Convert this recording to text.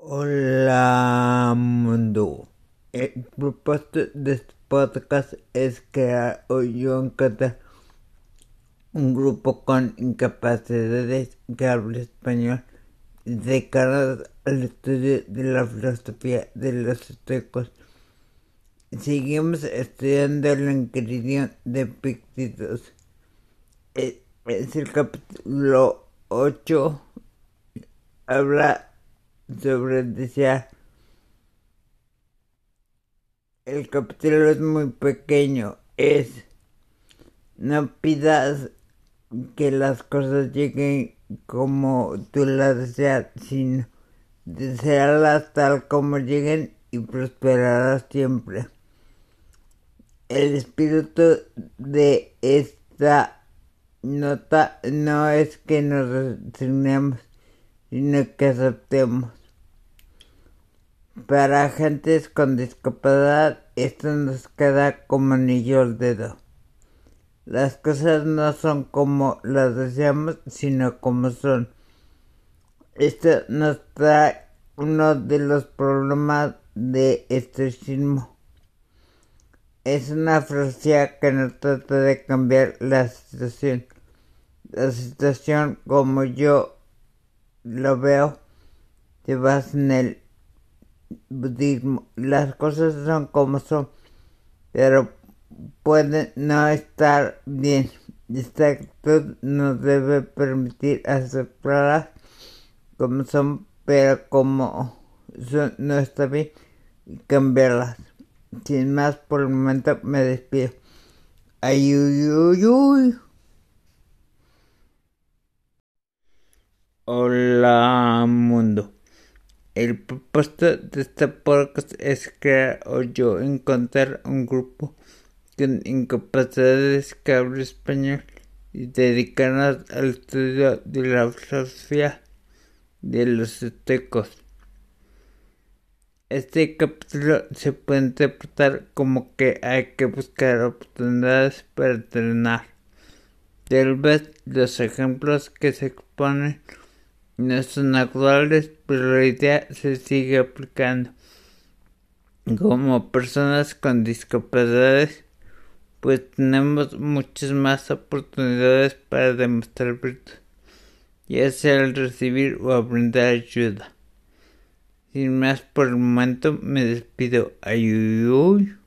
Hola mundo. El propósito de este podcast es crear yo encontrar un grupo con incapacidades que hable español dedicados al estudio de la filosofía de los aztecos. Seguimos estudiando la inscripción de Pictitos. Es el capítulo 8. Habla sobre desear. El capítulo es muy pequeño. Es no pidas que las cosas lleguen como tú las deseas, sino desearlas tal como lleguen y prosperarás siempre. El espíritu de esta nota no es que nos resignemos, sino que aceptemos. Para gentes con discapacidad esto nos queda como anillo al dedo. Las cosas no son como las deseamos, sino como son. Esto nos trae uno de los problemas de estoicismo. Es una frase que no trata de cambiar la situación. La situación como yo lo veo te vas en el budismo. Las cosas son como son, pero pueden no estar bien. Esta actitud nos debe permitir aceptarlas como son, pero como son, no está bien, y cambiarlas. Sin más, por el momento me despido. Ayuyuyuy. Hola mundo. El propósito de este podcast es crear o yo encontrar un grupo con incapacidades que hable español y dedicarnos al estudio de la filosofía de los aztecos. Este capítulo se puede interpretar como que hay que buscar oportunidades para entrenar. Tal vez los ejemplos que se exponen pero la idea se sigue aplicando. Como personas con discapacidades, pues tenemos muchas más oportunidades para demostrar virtud, ya sea al recibir o brindar ayuda. Sin más por el momento, me despido. Ayuy.